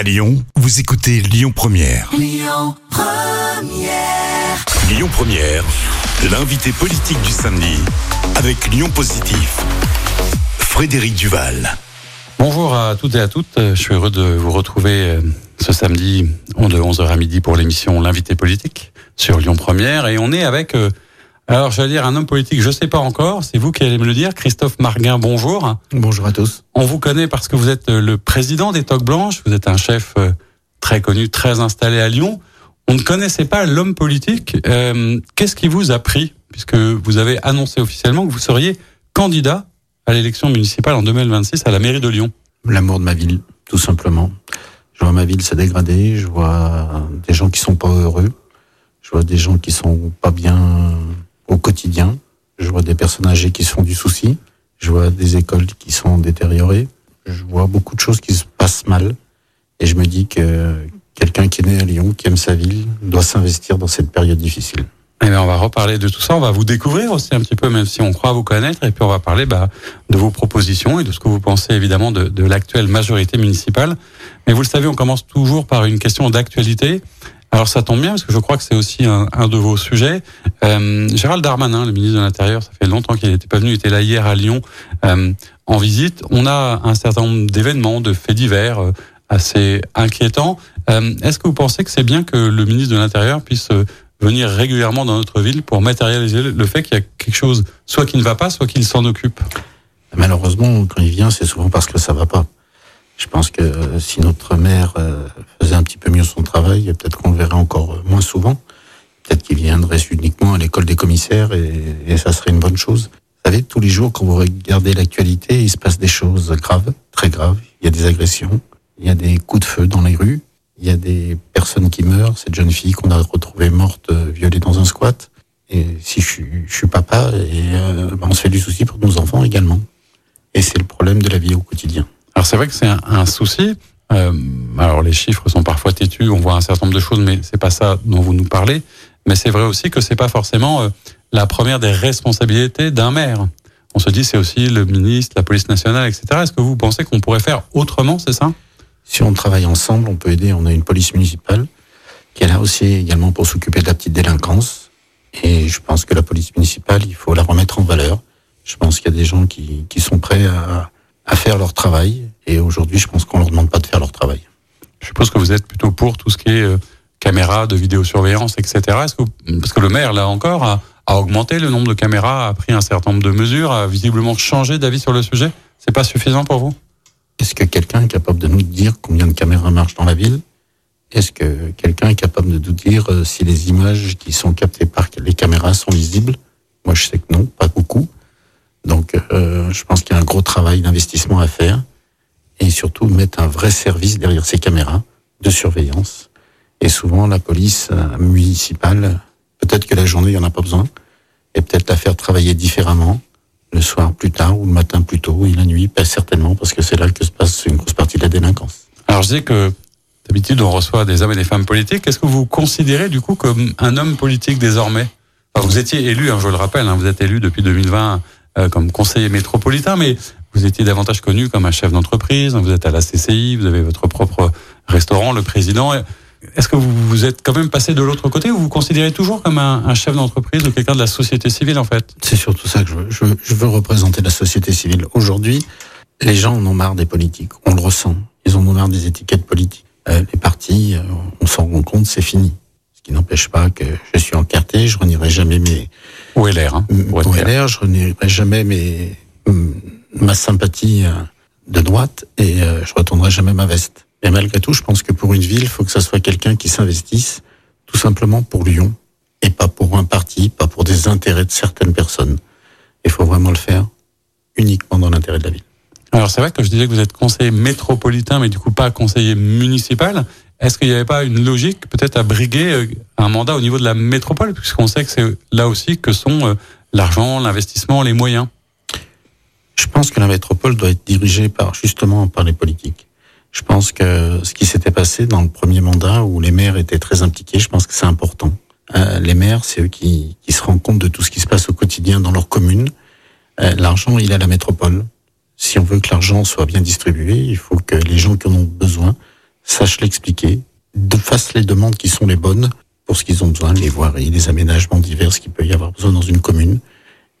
À Lyon, vous écoutez Lyon Première. Lyon Première. Lyon Première, l'invité politique du samedi avec Lyon Positif. Frédéric Duval. Bonjour à toutes et à toutes. Je suis heureux de vous retrouver euh, ce samedi de 11h à midi pour l'émission L'invité politique sur Lyon Première. Et on est avec, euh, alors j'allais dire un homme politique, je sais pas encore, c'est vous qui allez me le dire, Christophe Marguin, bonjour. Bonjour à tous. On vous connaît parce que vous êtes euh, le président des Toques Blanches, vous êtes un chef très connu, très installé à Lyon. On ne connaissait pas l'homme politique. Euh, Qu'est-ce qui vous a pris, puisque vous avez annoncé officiellement que vous seriez candidat à l'élection municipale en 2026 à la mairie de Lyon L'amour de ma ville, tout simplement. Je vois ma ville se dégrader, je vois des gens qui sont pas heureux, je vois des gens qui sont pas bien au quotidien, je vois des personnes âgées qui se font du souci, je vois des écoles qui sont détériorées, je vois beaucoup de choses qui se passent mal, et je me dis que quelqu'un qui est né à Lyon, qui aime sa ville, doit s'investir dans cette période difficile. Eh bien, on va reparler de tout ça. On va vous découvrir aussi un petit peu, même si on croit vous connaître. Et puis, on va parler bah, de vos propositions et de ce que vous pensez évidemment de, de l'actuelle majorité municipale. Mais vous le savez, on commence toujours par une question d'actualité. Alors, ça tombe bien parce que je crois que c'est aussi un, un, de vos sujets. Euh, Gérald Darmanin, le ministre de l'Intérieur, ça fait longtemps qu'il n'était pas venu, il était là hier à Lyon euh, en visite. On a un certain nombre d'événements, de faits divers euh, assez inquiétants. Euh, Est-ce que vous pensez que c'est bien que le ministre de l'Intérieur puisse euh, venir régulièrement dans notre ville pour matérialiser le fait qu'il y a quelque chose, soit qui ne va pas, soit qu'il s'en occupe? Malheureusement, quand il vient, c'est souvent parce que ça va pas. Je pense que euh, si notre maire euh, faisait un petit peu mieux son travail, peut-être qu'on le verrait encore moins souvent. Peut-être qu'il viendrait uniquement à l'école des commissaires et, et, ça serait une bonne chose. Vous savez, tous les jours, quand vous regardez l'actualité, il se passe des choses graves, très graves. Il y a des agressions, il y a des coups de feu dans les rues, il y a des personnes qui meurent. Cette jeune fille qu'on a retrouvée morte, euh, violée dans un squat. Et si je suis, papa, et euh, on se fait du souci pour nos enfants également. Et c'est le problème de la vie au quotidien. Alors c'est vrai que c'est un, un, souci. Euh, alors les chiffres sont parfois têtus, on voit un certain nombre de choses, mais c'est pas ça dont vous nous parlez. Mais c'est vrai aussi que c'est pas forcément euh, la première des responsabilités d'un maire. On se dit c'est aussi le ministre, la police nationale, etc. Est-ce que vous pensez qu'on pourrait faire autrement, c'est ça? Si on travaille ensemble, on peut aider. On a une police municipale qui est là aussi également pour s'occuper de la petite délinquance. Et je pense que la police municipale, il faut la remettre en valeur. Je pense qu'il y a des gens qui, qui sont prêts à, à faire leur travail. Et aujourd'hui, je pense qu'on leur demande pas de faire leur travail. Je suppose que vous êtes plutôt pour tout ce qui est euh, caméras de vidéosurveillance, etc. Est-ce que vous, parce que le maire, là encore, a, a, augmenté le nombre de caméras, a pris un certain nombre de mesures, a visiblement changé d'avis sur le sujet? C'est pas suffisant pour vous? Est-ce que quelqu'un est capable de nous dire combien de caméras marchent dans la ville? Est-ce que quelqu'un est capable de nous dire euh, si les images qui sont captées par les caméras sont visibles? Moi, je sais que non, pas beaucoup. Donc, euh, je pense qu'il y a un gros travail d'investissement à faire et surtout mettre un vrai service derrière ces caméras de surveillance. Et souvent, la police euh, municipale, peut-être que la journée, il n'y en a pas besoin, et peut-être la faire travailler différemment, le soir plus tard ou le matin plus tôt, et la nuit, pas certainement, parce que c'est là que se passe une grosse partie de la délinquance. Alors, je dis que d'habitude, on reçoit des hommes et des femmes politiques. Est-ce que vous considérez, du coup, comme un homme politique désormais? Enfin, Vous étiez élu, hein, je le rappelle, hein, vous êtes élu depuis 2020 euh, comme conseiller métropolitain, mais vous étiez davantage connu comme un chef d'entreprise, vous êtes à la CCI, vous avez votre propre restaurant, le président. Est-ce que vous vous êtes quand même passé de l'autre côté ou vous vous considérez toujours comme un, chef d'entreprise ou quelqu'un de la société civile en fait? C'est surtout ça que je veux. Je, veux. je veux représenter la société civile. Aujourd'hui, les gens en ont marre des politiques. On le ressent. Ils en ont marre des étiquettes politiques. Euh, les partis, euh, on s'en rend compte, c'est fini. Ce qui n'empêche pas que je suis encarté, je renierai jamais mes... Ou LR, hein, Ou LR, je renierai jamais mes, ma sympathie euh, de droite et euh, je retournerai jamais ma veste. Et malgré tout, je pense que pour une ville, il faut que ça soit quelqu'un qui s'investisse tout simplement pour Lyon et pas pour un parti, pas pour des intérêts de certaines personnes. Il faut vraiment le faire uniquement dans l'intérêt de la ville. Alors c'est vrai que je disais que vous êtes conseiller métropolitain, mais du coup pas conseiller municipal. Est-ce qu'il n'y avait pas une logique peut-être à briguer un mandat au niveau de la métropole, puisqu'on sait que c'est là aussi que sont l'argent, l'investissement, les moyens Je pense que la métropole doit être dirigée par justement par les politiques. Je pense que ce qui s'était passé dans le premier mandat où les maires étaient très impliqués, je pense que c'est important. Euh, les maires, c'est eux qui, se rendent compte de tout ce qui se passe au quotidien dans leur commune. Euh, l'argent, il est à la métropole. Si on veut que l'argent soit bien distribué, il faut que les gens qui en ont besoin sachent l'expliquer, de fassent les demandes qui sont les bonnes pour ce qu'ils ont besoin, les voiries, les aménagements divers qu'il peut y avoir besoin dans une commune.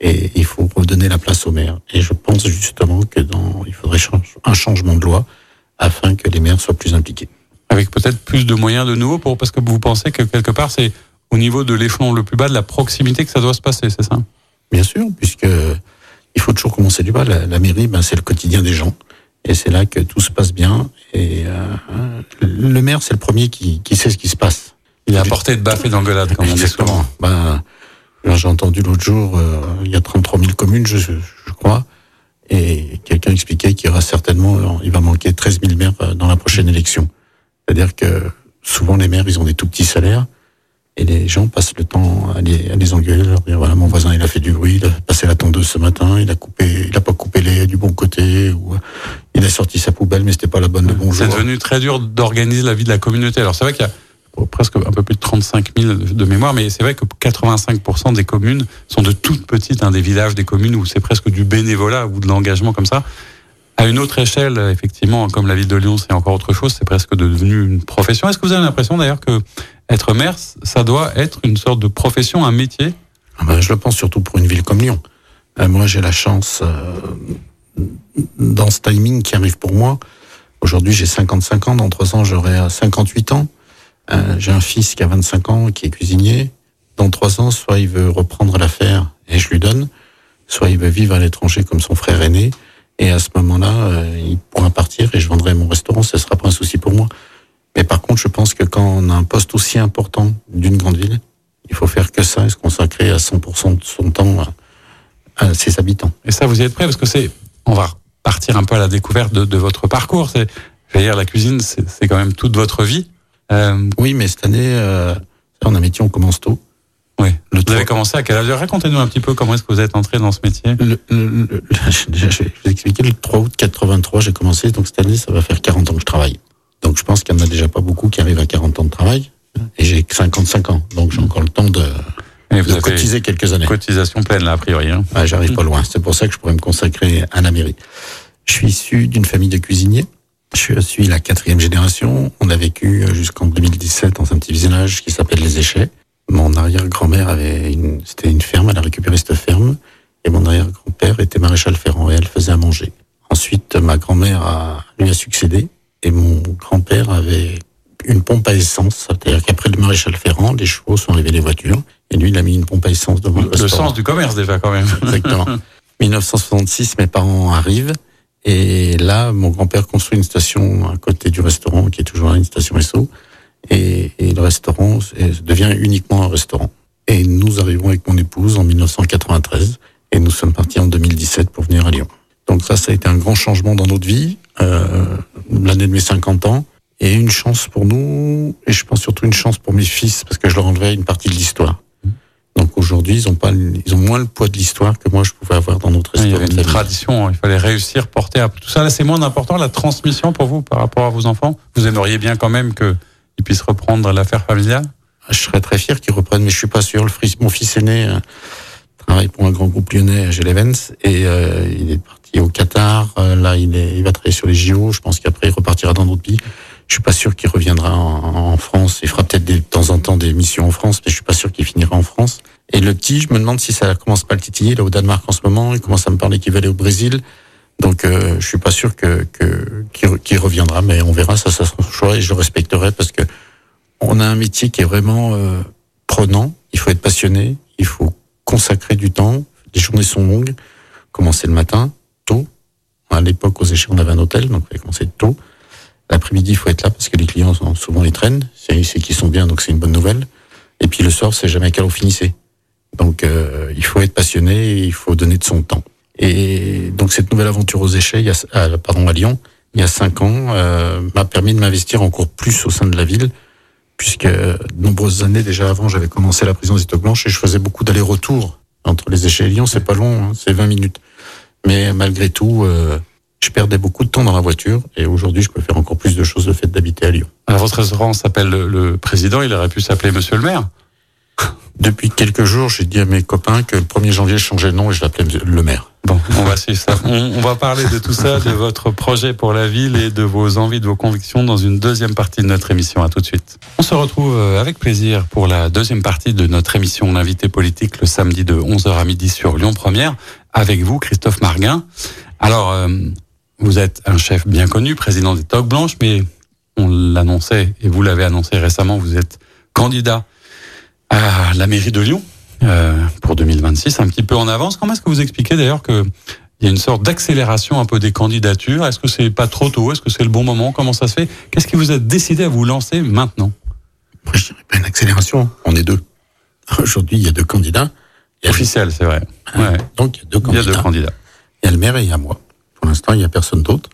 Et il faut redonner la place aux maires. Et je pense justement que dans, il faudrait un changement de loi afin que les maires soient plus impliqués. Avec peut-être plus de moyens de nouveau pour, parce que vous pensez que quelque part c'est au niveau de l'échelon le plus bas de la proximité que ça doit se passer, c'est ça? Bien sûr, puisque il faut toujours commencer du bas. La, mairie, ben, c'est le quotidien des gens. Et c'est là que tout se passe bien. Et euh, le maire, c'est le premier qui, qui, sait ce qui se passe. Il a apporté de baffe et d'engueulade, comme on dit souvent. Ben, j'ai entendu l'autre jour, euh, il y a 33 000 communes, je, je crois, et quelqu'un expliquait qu'il y aura certainement, il va manquer 13 000 maires euh, dans la prochaine élection. C'est-à-dire que souvent les maires, ils ont des tout petits salaires, et les gens passent le temps à les, à les engueuler, leur dire voilà mon voisin il a fait du bruit, il a passé la tondeuse ce matin, il a coupé, il a pas coupé les du bon côté, ou il a sorti sa poubelle mais c'était pas la bonne de bonjour. C'est devenu très dur d'organiser la vie de la communauté. Alors c'est vrai qu'il y a presque un peu plus de 35 000 de mémoire, mais c'est vrai que 85% des communes sont de toutes petites, hein, des villages, des communes où c'est presque du bénévolat ou de l'engagement comme ça. À une autre échelle, effectivement, comme la ville de Lyon, c'est encore autre chose, c'est presque devenu une profession. Est-ce que vous avez l'impression d'ailleurs que être maire, ça doit être une sorte de profession, un métier ah ben, Je le pense surtout pour une ville comme Lyon. Euh, moi, j'ai la chance, euh, dans ce timing qui arrive pour moi, aujourd'hui j'ai 55 ans, dans trois ans j'aurai 58 ans. Euh, j'ai un fils qui a 25 ans, qui est cuisinier. Dans trois ans, soit il veut reprendre l'affaire et je lui donne, soit il veut vivre à l'étranger comme son frère aîné. Et à ce moment-là, euh, il pourra partir et je vendrai mon restaurant. Ce sera pas un souci pour moi. Mais par contre, je pense que quand on a un poste aussi important d'une grande ville, il faut faire que ça et se consacrer à 100% de son temps à, ses habitants. Et ça, vous y êtes prêt? Parce que c'est, on va partir un peu à la découverte de, votre parcours. C'est, je veux dire, la cuisine, c'est quand même toute votre vie. Euh... Oui, mais cette année, euh, on a un métier, on commence tôt. Oui. Le vous avez commencé à quel âge Racontez-nous un petit peu comment est-ce que vous êtes entré dans ce métier. Le, le, le, je vais vous expliquer. Le 3 août 83, j'ai commencé. Donc cette année, ça va faire 40 ans que je travaille. Donc je pense qu'il n'y en a déjà pas beaucoup qui arrivent à 40 ans de travail. Et j'ai 55 ans. Donc j'ai encore le temps de, de cotiser quelques années. Cotisation pleine, là, a priori. Hein. Ah, J'arrive pas loin. C'est pour ça que je pourrais me consacrer à la mairie. Je suis issu d'une famille de cuisiniers. Je suis la quatrième génération. On a vécu jusqu'en 2017 dans un petit village qui s'appelle Les Échets. Mon arrière-grand-mère avait une, c'était une ferme, elle a récupéré cette ferme, et mon arrière-grand-père était maréchal ferrant et elle faisait à manger. Ensuite, ma grand-mère a, lui a succédé, et mon grand-père avait une pompe à essence, c'est-à-dire qu'après le maréchal ferrant, les chevaux sont arrivés les voitures, et lui, il a mis une pompe à essence devant le, le sens du commerce déjà, quand même. Exactement. 1966, mes parents arrivent, et là, mon grand-père construit une station à côté du restaurant, qui est toujours là, une station SO, et, et le restaurant devient uniquement un restaurant. Et nous arrivons avec mon épouse en 1993 et nous sommes partis en 2017 pour venir à Lyon. Donc ça, ça a été un grand changement dans notre vie, euh, l'année de mes 50 ans, et une chance pour nous, et je pense surtout une chance pour mes fils, parce que je leur enlevais une partie de l'histoire. Donc aujourd'hui, ils ont pas, ils ont moins le poids de l'histoire que moi je pouvais avoir dans notre histoire. Il y avait une tradition, il fallait réussir, porter à tout ça. Là, c'est moins important la transmission pour vous par rapport à vos enfants. Vous aimeriez bien quand même que puisse reprendre l'affaire familiale? Je serais très fier qu'il reprenne, mais je suis pas sûr. Le mon fils aîné euh, travaille pour un grand groupe lyonnais, Gelevens, et euh, il est parti au Qatar. Euh, là, il, est, il va travailler sur les JO. Je pense qu'après, il repartira dans d'autres pays. Je suis pas sûr qu'il reviendra en, France. Il fera peut-être de temps en temps des missions en France, mais je suis pas sûr qu'il finira en France. Et le petit, je me demande si ça commence pas à le titiller. Il est au Danemark en ce moment. Il commence à me parler qu'il va aller au Brésil. Donc euh, je suis pas sûr que qu'il reviendra, mais on verra, ça, ça sera son choix et je le respecterai parce que on a un métier qui est vraiment euh, prenant. Il faut être passionné, il faut consacrer du temps. Les journées sont longues. Commencer le matin, tôt. À l'époque, aux échelles, on avait un hôtel, donc il fallait commencer tôt. L'après-midi, il faut être là parce que les clients sont souvent les traînent. C'est qu'ils sont bien, donc c'est une bonne nouvelle. Et puis le soir, c'est jamais qu'à l'eau finissez. Donc euh, il faut être passionné, et il faut donner de son temps. Et donc cette nouvelle aventure aux échelles, il y a, pardon, à Lyon, il y a cinq ans, euh, m'a permis de m'investir encore plus au sein de la ville, puisque de nombreuses années déjà avant, j'avais commencé la prison des Blanche et je faisais beaucoup d'allers-retours entre les échelles et Lyon. C'est pas long, hein, c'est 20 minutes. Mais malgré tout, euh, je perdais beaucoup de temps dans la voiture et aujourd'hui, je peux faire encore plus de choses le fait d'habiter à Lyon. Alors, votre restaurant s'appelle le, le, Président, il aurait pu s'appeler Monsieur le Maire Depuis quelques jours, j'ai dit à mes copains que le 1er janvier, je changeais de nom et je l'appelais le maire. Bon, on va suivre ça. On, on, va parler de tout ça, de votre projet pour la ville et de vos envies, de vos convictions dans une deuxième partie de notre émission. À tout de suite. On se retrouve euh, avec plaisir pour la deuxième partie de notre émission L'invité politique le samedi de 11h à midi sur Lyon Première avec vous, Christophe Marguin. Alors, euh, vous êtes un chef bien connu, président des Toques Blanches, mais on l'annonçait et vous l'avez annoncé récemment, vous êtes candidat à la mairie de Lyon euh, pour 2026, un petit peu en avance. Comment est-ce que vous expliquez d'ailleurs que il y a une sorte d'accélération un peu des candidatures? Est-ce que c'est pas trop tôt? Est-ce que c'est le bon moment? Comment ça se fait? Qu'est-ce qui vous a décidé à vous lancer maintenant? Moi, je dirais pas une accélération. On est deux. Aujourd'hui, il y a deux candidats. Officiel, c'est vrai. Ouais. Donc, il y a deux candidats. Il y a deux candidats. Il y a le maire et il y a moi. Pour l'instant, il n'y a personne d'autre.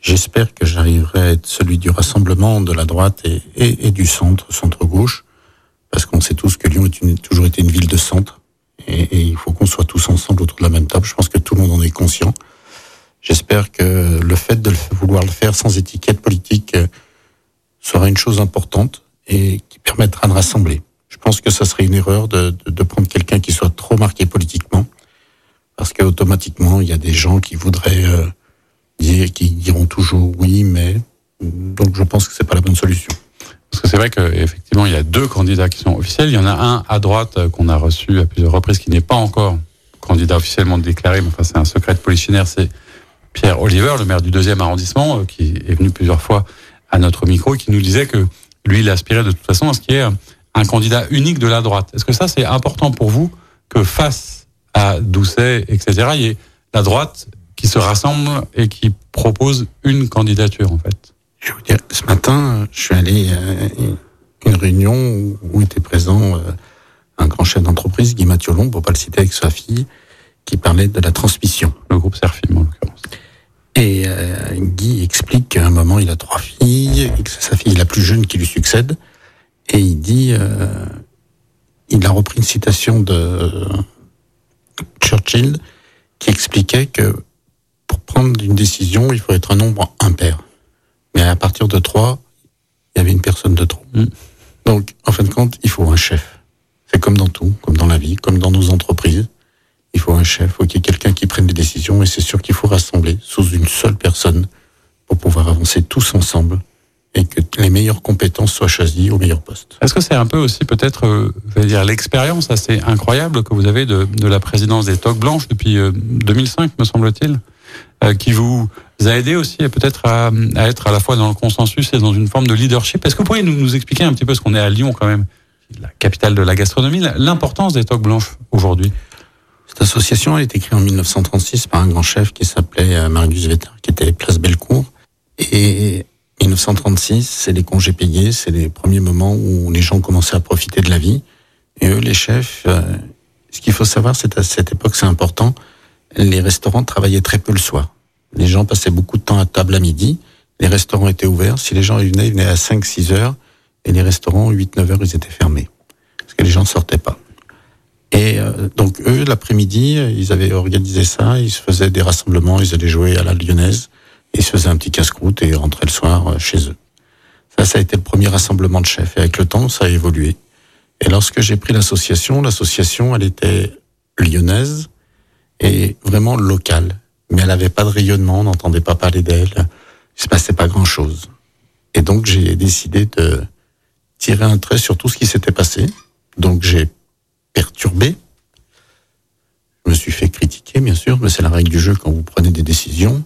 J'espère que j'arriverai à être celui du rassemblement de la droite et, et, et du centre, centre-gauche parce qu'on sait tous que Lyon a une, toujours été une ville de centre, et, et il faut qu'on soit tous ensemble autour de la même table. Je pense que tout le monde en est conscient. J'espère que le fait de vouloir le faire sans étiquette politique euh, sera une chose importante et qui permettra de rassembler. Je pense que ça serait une erreur de, de, de prendre quelqu'un qui soit trop marqué politiquement, parce qu'automatiquement, il y a des gens qui voudraient euh, dire, qui diront toujours oui, mais donc je pense que c'est pas la bonne solution. Parce que c'est vrai qu'effectivement, il y a deux candidats qui sont officiels. Il y en a un à droite euh, qu'on a reçu à plusieurs reprises qui n'est pas encore candidat officiellement déclaré, mais enfin, c'est un secret de c'est Pierre Oliver, le maire du deuxième arrondissement, euh, qui est venu plusieurs fois à notre micro et qui nous disait que lui, il aspirait de toute façon à ce qu'il y ait un candidat unique de la droite. Est-ce que ça, c'est important pour vous que face à Doucet, etc., il y ait la droite qui se rassemble et qui propose une candidature, en fait? Je vous dire, ce matin, je suis allé à une réunion où était présent euh, un grand chef d'entreprise, Guy Mathiolon, pour pas le citer avec sa fille, qui parlait de la transmission. Le groupe Serfim, en l'occurrence. Et euh, Guy explique qu'à un moment, il a trois filles, et que c'est sa fille la plus jeune qui lui succède. Et il dit, euh, il a repris une citation de Churchill qui expliquait que pour prendre une décision, il faut être un nombre impair. Mais à partir de trois, il y avait une personne de trop. Mm. Donc, en fin de compte, il faut un chef. C'est comme dans tout, comme dans la vie, comme dans nos entreprises. Il faut un chef, il faut qu'il y ait quelqu'un qui prenne des décisions et c'est sûr qu'il faut rassembler sous une seule personne pour pouvoir avancer tous ensemble et que les meilleures compétences soient choisies au meilleur poste. Est-ce que c'est un peu aussi peut-être, euh, dire, l'expérience assez incroyable que vous avez de, de la présidence des Toques Blanches depuis euh, 2005, me semble-t-il, euh, qui vous a aidé aussi peut-être à, à, être à la fois dans le consensus et dans une forme de leadership? Est-ce que vous pourriez nous, nous expliquer un petit peu ce qu'on est à Lyon quand même, la capitale de la gastronomie, l'importance des Toques Blanches aujourd'hui? Cette association a été créée en 1936 par un grand chef qui s'appelait euh, Marius Vetter, qui était place Bellecour. Et 1936, c'est les congés payés, c'est les premiers moments où les gens commençaient à profiter de la vie. Et eux, les chefs, euh, ce qu'il faut savoir, c'est à cette époque, c'est important, les restaurants travaillaient très peu le soir. Les gens passaient beaucoup de temps à table à midi. Les restaurants étaient ouverts. Si les gens venaient, ils venaient à 5, 6 heures. Et les restaurants, 8, 9 heures, ils étaient fermés. Parce que les gens ne sortaient pas. Et euh, donc, eux, l'après-midi, ils avaient organisé ça. Ils se faisaient des rassemblements. Ils allaient jouer à la lyonnaise. Ils se faisaient un petit casse-croûte et rentraient le soir euh, chez eux. Ça, ça a été le premier rassemblement de chefs. Et avec le temps, ça a évolué. Et lorsque j'ai pris l'association, l'association, elle était lyonnaise et vraiment locale mais elle n'avait pas de rayonnement, on n'entendait pas parler d'elle, il se passait pas grand-chose. Et donc j'ai décidé de tirer un trait sur tout ce qui s'était passé. Donc j'ai perturbé. Je me suis fait critiquer, bien sûr, mais c'est la règle du jeu quand vous prenez des décisions.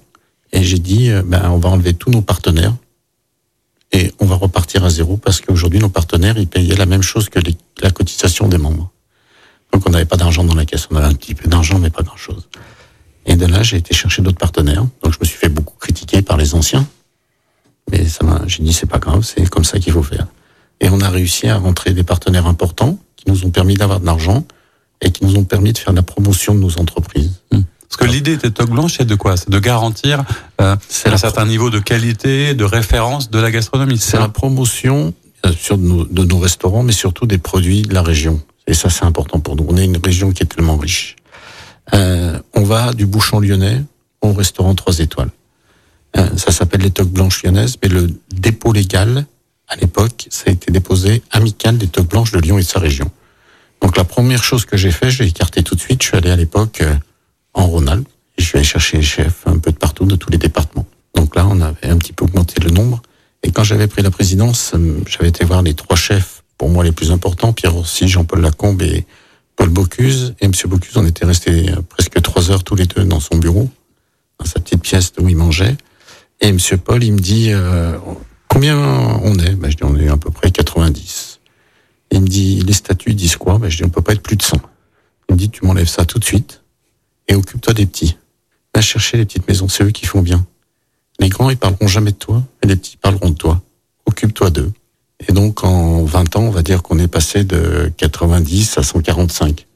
Et j'ai dit, ben, on va enlever tous nos partenaires et on va repartir à zéro parce qu'aujourd'hui, nos partenaires, ils payaient la même chose que la cotisation des membres. Donc on n'avait pas d'argent dans la caisse, on avait un petit peu d'argent, mais pas grand-chose. Et de là, j'ai été chercher d'autres partenaires. Donc, je me suis fait beaucoup critiquer par les anciens. Mais ça m'a, j'ai dit, c'est pas grave, c'est comme ça qu'il faut faire. Et on a réussi à rentrer des partenaires importants qui nous ont permis d'avoir de l'argent et qui nous ont permis de faire la promotion de nos entreprises. Hum. Parce que l'idée des Toques Blanches, c'est de quoi? C'est de garantir euh, un certain niveau de qualité, de référence de la gastronomie. C'est la promotion, bien sûr, de nos, de nos restaurants, mais surtout des produits de la région. Et ça, c'est important pour nous. On est une région qui est tellement riche. Euh, on va du bouchon lyonnais au restaurant 3 étoiles. Euh, ça s'appelle les toques blanches lyonnaises, mais le dépôt légal, à l'époque, ça a été déposé amical des toques blanches de Lyon et de sa région. Donc la première chose que j'ai fait, j'ai écarté tout de suite. Je suis allé à l'époque euh, en Rhône-Alpes. Je allé chercher les chefs un peu de partout, de tous les départements. Donc là, on avait un petit peu augmenté le nombre. Et quand j'avais pris la présidence, euh, j'avais été voir les trois chefs, pour moi les plus importants, Pierre Orsi, Jean-Paul Lacombe et Paul Bocuse. Et M. Bocuse, on était restés euh, presque trois heures tous les deux dans son bureau, dans sa petite pièce où il mangeait. Et M. Paul, il me dit, euh, combien on est? Ben, Je dis, on est à peu près 90. Et il me dit, les statuts disent quoi? Ben, Je dis, on peut pas être plus de 100. Il me dit, tu m'enlèves ça tout de suite et occupe-toi des petits. Va chercher les petites maisons, c'est eux qui font bien. Les grands, ils parleront jamais de toi, et les petits parleront de toi. Occupe-toi d'eux. Et donc, en 20 ans, on va dire qu'on est passé de 90 à 145.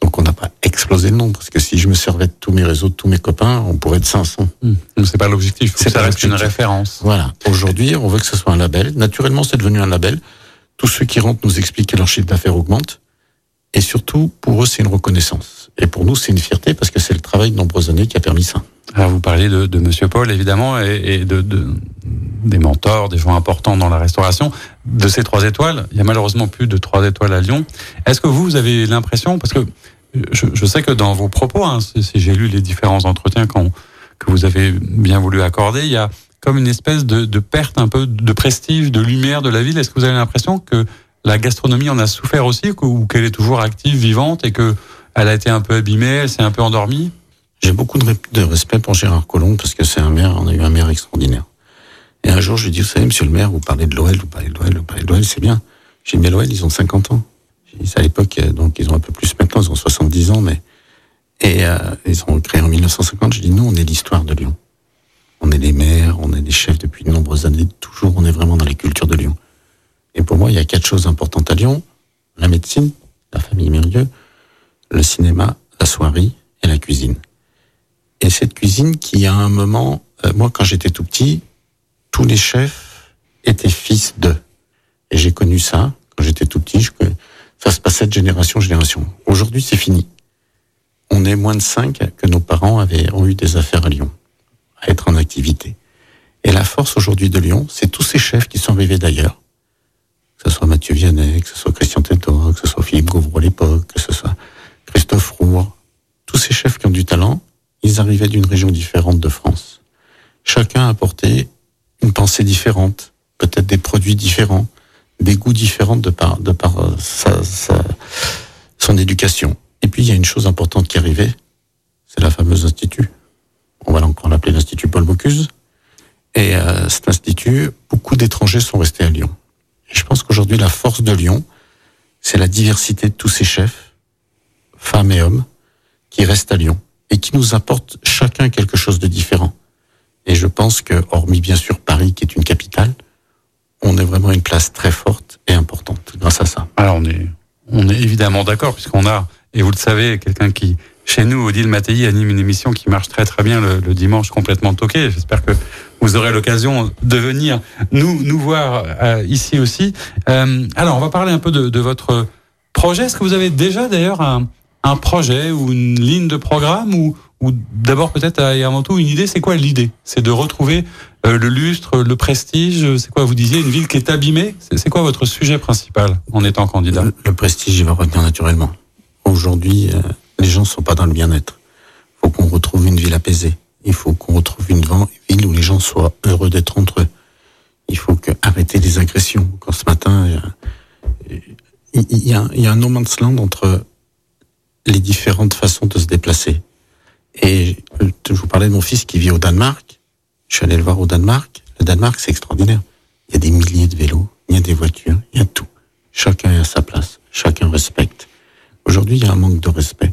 Donc, on n'a pas explosé le nombre, parce que si je me servais de tous mes réseaux, de tous mes copains, on pourrait être 500. Mmh. C'est pas l'objectif. C'est ça reste une référence. Voilà. Aujourd'hui, on veut que ce soit un label. Naturellement, c'est devenu un label. Tous ceux qui rentrent nous expliquent que leur chiffre d'affaires augmente. Et surtout, pour eux, c'est une reconnaissance. Et pour nous, c'est une fierté parce que c'est le travail de nombreuses années qui a permis ça. Alors, vous parliez de, de Monsieur Paul, évidemment, et, et de, de, des mentors, des gens importants dans la restauration. De ces trois étoiles, il y a malheureusement plus de trois étoiles à Lyon. Est-ce que vous, vous avez l'impression, parce que je, je, sais que dans vos propos, hein, si, si j'ai lu les différents entretiens quand, que vous avez bien voulu accorder, il y a comme une espèce de, de perte un peu de prestige, de lumière de la ville. Est-ce que vous avez l'impression que la gastronomie en a souffert aussi, ou qu'elle est toujours active, vivante, et que elle a été un peu abîmée, elle s'est un peu endormie J'ai beaucoup de, respect pour Gérard Collomb, parce que c'est un maire, on a eu un maire extraordinaire. Et un jour, je lui ai dit, vous savez, monsieur le maire, vous parlez de l'OL, vous parlez de l'OL, vous parlez de l'OL, c'est bien. J'ai mais l'OL, ils ont 50 ans. C'est à l'époque, donc ils ont un peu plus maintenant, ils ont 70 ans, mais... Et euh, ils ont créé en 1950, je dis, nous, on est l'histoire de Lyon. On est les maires, on est des chefs depuis de nombreuses années, toujours, on est vraiment dans les cultures de Lyon. Et pour moi, il y a quatre choses importantes à Lyon. La médecine, la famille Mérieux, le cinéma, la soirée et la cuisine. Et cette cuisine qui, à un moment, euh, moi, quand j'étais tout petit, tous les chefs étaient fils d'eux. Et j'ai connu ça quand j'étais tout petit. Je, ça se passait de génération en génération. Aujourd'hui, c'est fini. On est moins de cinq que nos parents avaient, ont eu des affaires à Lyon, à être en activité. Et la force aujourd'hui de Lyon, c'est tous ces chefs qui sont arrivés d'ailleurs que ce soit Mathieu Vianney, que ce soit Christian Tétor, que ce soit Philippe Gauvreau à l'époque, que ce soit Christophe Roux, tous ces chefs qui ont du talent, ils arrivaient d'une région différente de France. Chacun apportait une pensée différente, peut-être des produits différents, des goûts différents de par, de par euh, son éducation. Et puis il y a une chose importante qui arrivait, c'est la fameuse institut. On va encore l'appeler l'institut Paul Bocuse. Et euh, cet institut, beaucoup d'étrangers sont restés à Lyon. Et je pense qu'aujourd'hui, la force de Lyon, c'est la diversité de tous ces chefs, femmes et hommes, qui restent à Lyon et qui nous apportent chacun quelque chose de différent. Et je pense que, hormis bien sûr Paris, qui est une capitale, on est vraiment une place très forte et importante grâce à ça. Alors on est, on est évidemment d'accord puisqu'on a, et vous le savez, quelqu'un qui, chez nous, Odile Mattei anime une émission qui marche très très bien le, dimanche, complètement toqué. J'espère que vous aurez l'occasion de venir nous nous voir euh, ici aussi. Euh, alors, on va parler un peu de, de votre projet. Est-ce que vous avez déjà d'ailleurs un, un, projet ou une ligne de programme ou, ou d'abord peut-être et avant tout une idée C'est quoi l'idée? C'est de retrouver euh, le lustre, le prestige. C'est quoi? Vous disiez une ville qui est abîmée. C'est quoi votre sujet principal en étant candidat? Le, prestige, il va revenir naturellement. Aujourd'hui, euh, les gens ne sont pas dans le bien-être. Il faut qu'on retrouve une ville apaisée. Il faut qu'on retrouve une ville où les gens soient heureux d'être entre eux. Il faut que arrêter les agressions. Quand ce matin, il y a, il y a un no man's land entre les différentes façons de se déplacer. Et je vous parlais de mon fils qui vit au Danemark. Je suis allé le voir au Danemark. Le Danemark, c'est extraordinaire. Il y a des milliers de vélos, il y a des voitures, il y a tout. Chacun est à sa place, chacun respecte. Aujourd'hui, il y a un manque de respect.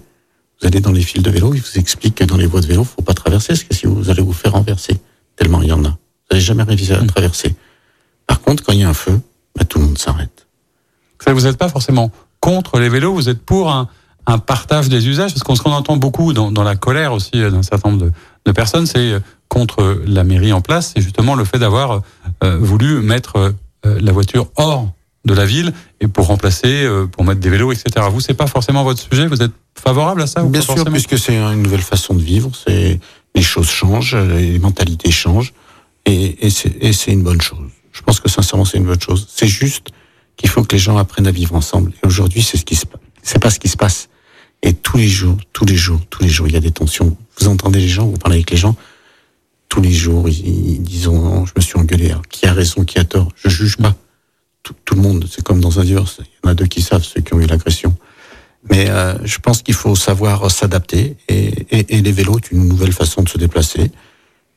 Vous allez dans les fils de vélo, ils vous expliquent que dans les voies de vélo, faut pas traverser, parce que si vous allez vous faire renverser, tellement il y en a. Vous n'allez jamais réussi à traverser. Par contre, quand il y a un feu, bah, tout le monde s'arrête. Vous n'êtes pas forcément contre les vélos, vous êtes pour un, un partage des usages, parce qu'on ce qu'on entend beaucoup dans, dans, la colère aussi d'un certain nombre de, de personnes, c'est contre la mairie en place, c'est justement le fait d'avoir euh, voulu mettre euh, la voiture hors de la ville et pour remplacer, euh, pour mettre des vélos, etc. Vous, c'est pas forcément votre sujet. Vous êtes favorable à ça Bien sûr, forcément puisque c'est une nouvelle façon de vivre. C'est les choses changent, les mentalités changent, et, et c'est une bonne chose. Je pense que sincèrement, c'est une bonne chose. C'est juste qu'il faut que les gens apprennent à vivre ensemble. Et aujourd'hui, c'est ce qui se, c'est pas ce qui se passe. Et tous les jours, tous les jours, tous les jours, il y a des tensions. Vous entendez les gens, vous parlez avec les gens. Tous les jours, ils, disent oh, je me suis engueulé. qui a raison, qui a tort? Je juge pas. Tout, le monde, c'est comme dans un divorce. Il y en a deux qui savent, ceux qui ont eu l'agression. Mais euh, je pense qu'il faut savoir s'adapter et, et, les vélos, c'est une nouvelle façon de se déplacer.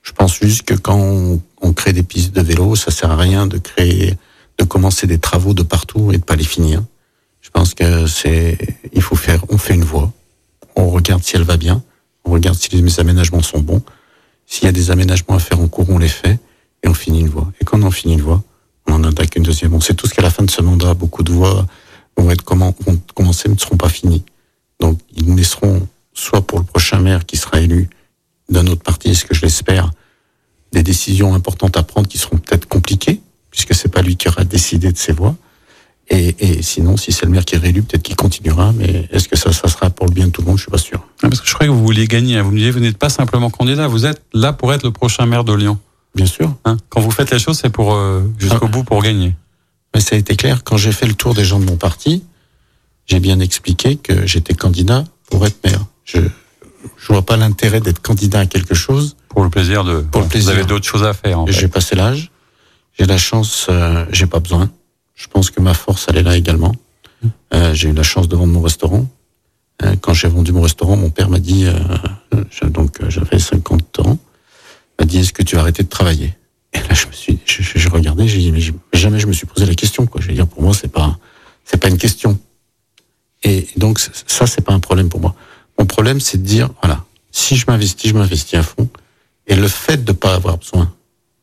Je pense juste que quand on, on, crée des pistes de vélo, ça sert à rien de créer, de commencer des travaux de partout et de pas les finir. Je pense que c'est, il faut faire, on fait une voie, on regarde si elle va bien, on regarde si les aménagements sont bons. S'il y a des aménagements à faire en cours, on les fait et on finit une voie. Et quand on finit une voie, on en attaque une deuxième. On sait tous qu'à la fin de ce mandat, beaucoup de voies vont être comment, vont commencer, mais ne seront pas finis. Donc, ils nous laisseront, soit pour le prochain maire qui sera élu d'un autre parti, ce que je l'espère, des décisions importantes à prendre qui seront peut-être compliquées, puisque c'est pas lui qui aura décidé de ses voix. Et, et sinon, si c'est le maire qui est réélu, peut-être qu'il continuera. Mais est-ce que ça, ça sera pour le bien de tout le monde? Je suis pas sûr. Parce que je croyais que vous vouliez gagner. Vous me disiez, vous n'êtes pas simplement candidat, vous êtes là pour être le prochain maire de Lyon. Bien sûr. Hein Quand vous faites les choses, c'est pour euh, jusqu'au ah. bout pour gagner. Mais ça a été clair. Quand j'ai fait le tour des gens de mon parti, j'ai bien expliqué que j'étais candidat pour être maire. Je je vois pas l'intérêt d'être candidat à quelque chose pour le plaisir de. Pour le plaisir. Vous avez d'autres choses à faire. J'ai passé l'âge. J'ai la chance. Euh, j'ai pas besoin. Je pense que ma force elle est là également. Euh, j'ai eu la chance de vendre mon restaurant. Euh, quand j'ai vendu mon restaurant, mon père m'a dit, euh, donc euh, j'avais 50 ans, m'a dit est-ce que tu vas arrêter de travailler? Et là je me suis, je, je, je regardais, j'ai dit mais jamais je me suis posé la question quoi. Je veux dire pour moi c'est pas, c'est pas une question. Et donc ça c'est pas un problème pour moi. Mon problème, c'est de dire, voilà, si je m'investis, je m'investis à fond. Et le fait de pas avoir besoin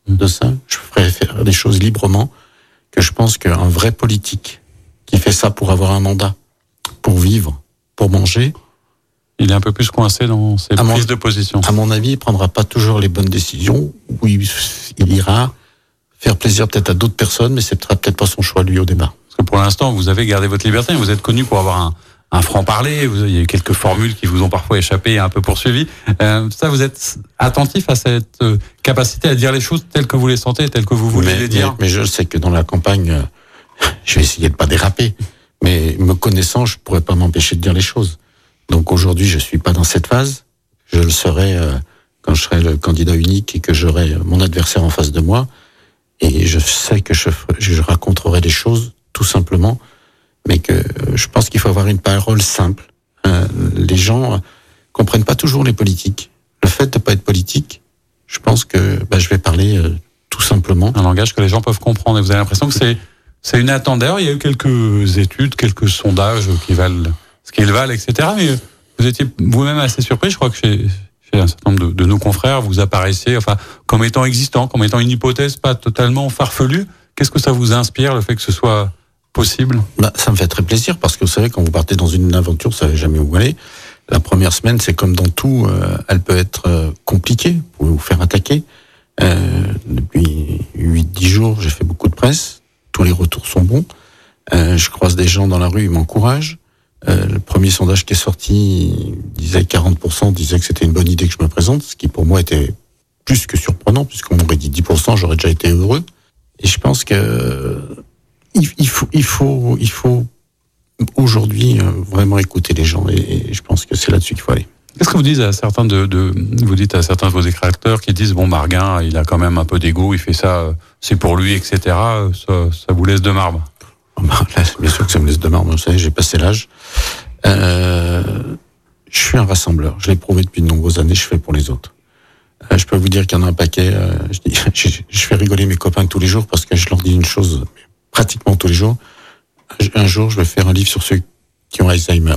de ça, je ferais faire des choses librement, que je pense qu'un vrai politique qui fait ça pour avoir un mandat, pour vivre, pour manger, il est un peu plus coincé dans ses prises de position. À mon avis, il prendra pas toujours les bonnes décisions, ou il, il ira faire plaisir peut-être à d'autres personnes, mais c'est peut-être pas son choix lui au débat. Parce que pour l'instant, vous avez gardé votre liberté, vous êtes connu pour avoir un, un franc-parler, il y a eu quelques formules qui vous ont parfois échappé et un peu poursuivi. Euh, ça, vous êtes attentif à cette euh, capacité à dire les choses telles que vous les sentez, telles que vous voulez mais, les dire? mais, mais, je sais que dans la campagne, euh, je vais essayer de pas déraper, mais me connaissant, je pourrais pas m'empêcher de dire les choses. Donc aujourd'hui, je suis pas dans cette phase. Je le serai euh, quand je serai le candidat unique et que j'aurai mon adversaire en face de moi. Et je sais que je, je raconterai des choses tout simplement mais que je pense qu'il faut avoir une parole simple. Euh, les gens euh, comprennent pas toujours les politiques. Le fait de pas être politique, je pense que bah, je vais parler euh, tout simplement. Un langage que les gens peuvent comprendre. Et vous avez l'impression que c'est c'est une attente. D'ailleurs, il y a eu quelques études, quelques sondages qui valent ce qu'ils valent, etc. Mais vous étiez vous-même assez surpris. Je crois que chez, chez un certain nombre de, de, nos confrères, vous apparaissez, enfin, comme étant existant, comme étant une hypothèse pas totalement farfelue. Qu'est-ce que ça vous inspire, le fait que ce soit possible? Bah, Ça me fait très plaisir parce que vous savez, quand vous partez dans une aventure, vous savez jamais où aller. La première semaine, c'est comme dans tout, euh, elle peut être euh, compliquée. Vous pouvez vous faire attaquer. Euh, depuis 8-10 jours, j'ai fait beaucoup de presse. Tous les retours sont bons. Euh, je croise des gens dans la rue, ils m'encouragent. Euh, le premier sondage qui est sorti disait 40% disait que c'était une bonne idée que je me présente, ce qui pour moi était plus que surprenant, puisqu'on m'aurait dit 10%, j'aurais déjà été heureux. Et je pense que il, faut, il faut, il faut aujourd'hui euh, vraiment écouter les gens et, je pense que c'est là-dessus qu'il faut aller. Qu'est-ce que vous dites à certains de, de, vous dites à certains de vos écrateurs qui disent bon Marguin il a quand même un peu d'ego il fait ça euh, c'est pour lui etc ça, ça vous laisse de marbre? Ah bah, bien sûr que ça me laisse de marbre vous savez j'ai passé l'âge. Euh, je suis un rassembleur je l'ai prouvé depuis de nombreuses années je fais pour les autres. Euh, je peux vous dire qu'il y en a un paquet euh, je, dis, je, je, fais rigoler mes copains tous les jours parce que je leur dis une chose pratiquement tous les jours. Un jour, je vais faire un livre sur ceux qui ont Alzheimer.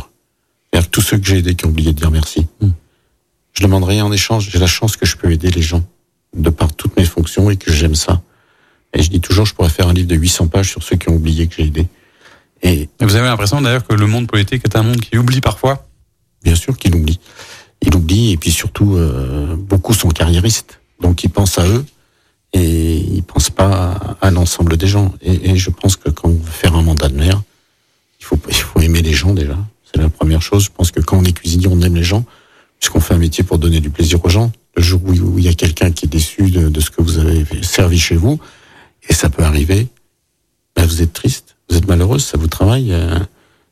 Et tous ceux que j'ai aidés qui ont oublié de dire merci. Mm. Je demande rien en échange. J'ai la chance que je peux aider les gens de par toutes mes fonctions et que j'aime ça. Et je dis toujours, je pourrais faire un livre de 800 pages sur ceux qui ont oublié que j'ai aidé. Et, et vous avez l'impression d'ailleurs que le monde politique est un monde qui oublie parfois? Bien sûr qu'il oublie. Il oublie et puis surtout, euh, beaucoup sont carriéristes. Donc ils pensent à eux et ils pensent pas à, l'ensemble des gens. Et, je pense que quand on veut faire un mandat de maire, il faut, il faut aimer les gens déjà. C'est la première chose. Je pense que quand on est cuisinier, on aime les gens, puisqu'on fait un métier pour donner du plaisir aux gens. Le jour où, il y a quelqu'un qui est déçu de, ce que vous avez servi chez vous, et ça peut arriver, ben vous êtes triste, vous êtes malheureuse, ça vous travaille, euh,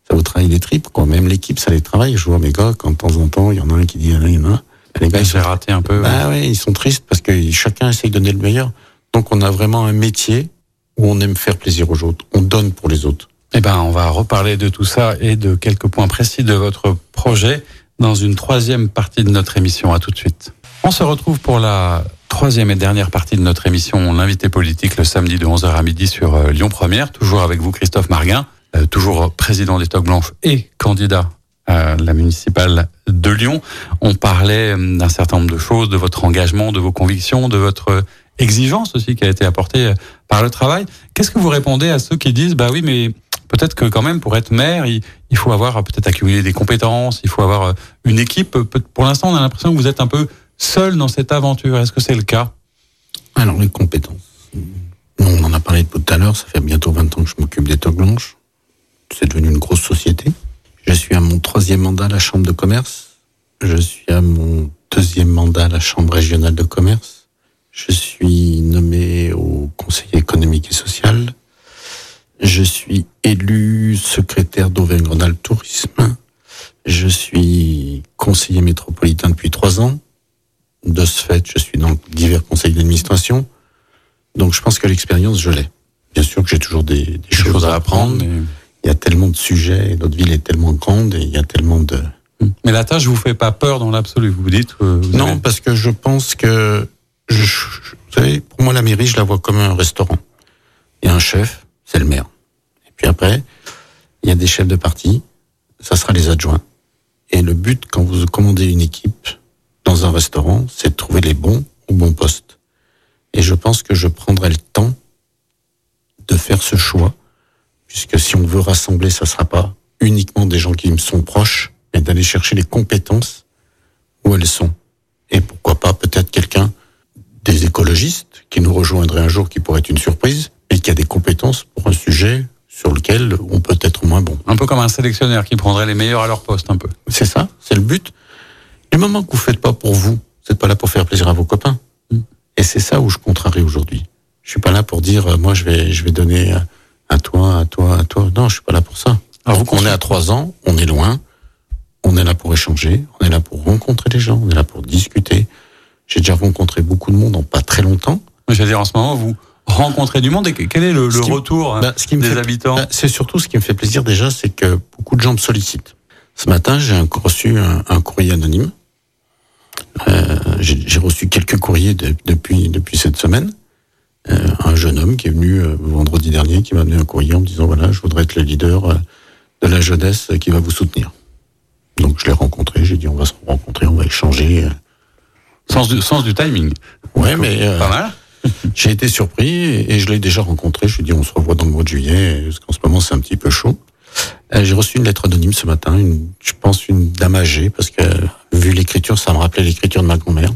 ça vous travaille les tripes, quoi. Même l'équipe, ça les travaille. Je vois mes gars, quand de temps en temps, il y en a un qui dit, il y en a. Les gars, ils sont raté un peu. Bah ouais, ils sont tristes parce que chacun essaye de donner le meilleur. Donc on a vraiment un métier où on aime faire plaisir aux autres. On donne pour les autres. Eh ben, on va reparler de tout ça et de quelques points précis de votre projet dans une troisième partie de notre émission. À tout de suite. On se retrouve pour la troisième et dernière partie de notre émission, l'invité politique, le samedi de 11h à midi sur euh, Lyon Première. Toujours avec vous, Christophe Marguin, euh, toujours président des Toques Blanches et candidat à la municipale de Lyon. On parlait euh, d'un certain nombre de choses, de votre engagement, de vos convictions, de votre exigence aussi qui a été apportée par le travail. Qu'est-ce que vous répondez à ceux qui disent, bah oui, mais peut-être que quand même pour être maire, il, faut avoir peut-être accumuler des compétences, il faut avoir une équipe. Pour l'instant, on a l'impression que vous êtes un peu seul dans cette aventure. Est-ce que c'est le cas? Alors, les compétences. On en a parlé tout à l'heure, ça fait bientôt 20 ans que je m'occupe des toques blanches. C'est devenu une grosse société. Je suis à mon troisième mandat à la Chambre de commerce. Je suis à mon deuxième mandat à la Chambre régionale de commerce. Je suis nommé au Conseil économique et social. Je suis élu secrétaire d'Auvergne-Rhône-Alpes Tourisme. Je suis conseiller métropolitain depuis trois ans. De ce fait, je suis dans divers conseils d'administration. Donc, je pense que l'expérience, je l'ai. Bien sûr que j'ai toujours des, choses, à apprendre. Mais... Il y a tellement de sujets, notre ville est tellement grande et il y a tellement de. Mais la tâche vous fait pas peur dans l'absolu, vous dites Non, parce que je pense que, je, vous savez, pour moi, la mairie, je la vois comme un restaurant. Il y a un chef, c'est le maire. Et puis après, il y a des chefs de parti, ça sera les adjoints. Et le but, quand vous commandez une équipe, dans un restaurant, c'est de trouver les bons au bon poste. Et je pense que je prendrai le temps de faire ce choix, puisque si on veut rassembler, ça sera pas uniquement des gens qui me sont proches, mais d'aller chercher les compétences où elles sont. Et pourquoi pas peut-être quelqu'un des écologistes qui nous rejoindrait un jour, qui pourrait être une surprise, et qui a des compétences pour un sujet sur lequel on peut être moins bon. Un peu comme un sélectionneur qui prendrait les meilleurs à leur poste, un peu. C'est ça, c'est le but. Du moment que vous faites pas pour vous, vous n'êtes pas là pour faire plaisir à vos copains. Mm. Et c'est ça où je contrarie aujourd'hui. Je suis pas là pour dire, euh, moi, je vais, je vais donner à toi, à toi, à toi. Non, je suis pas là pour ça. Alors, vous, on est à trois ans, on est loin, on est là pour échanger, on est là pour rencontrer les gens, on est là pour discuter. J'ai déjà rencontré beaucoup de monde en pas très longtemps. Veux dire, en ce moment, vous rencontrez du monde et quel est le, retour bah, ce qui me des habitants bah, C'est surtout ce qui me fait plaisir déjà, c'est que beaucoup de gens me sollicitent. Ce matin, j'ai reçu un courrier anonyme euh, j'ai reçu quelques courriers depuis depuis cette semaine. Euh, un jeune homme qui est venu euh, vendredi dernier, qui m'a amené un courrier en me disant voilà, je voudrais être le leader de la jeunesse qui va vous soutenir. Donc je l'ai rencontré, j'ai dit on va se rencontrer, on va échanger. Sens du, sens du timing. Ouais, mais pas mal. j'ai été surpris et, je l'ai déjà rencontré. Je lui ai dit on se revoit dans le mois de juillet, parce qu'en ce moment c'est un petit peu chaud. Euh, j'ai reçu une lettre anonyme ce matin, une, je pense une dame âgée, parce que vu l'écriture, ça me rappelait l'écriture de ma grand-mère.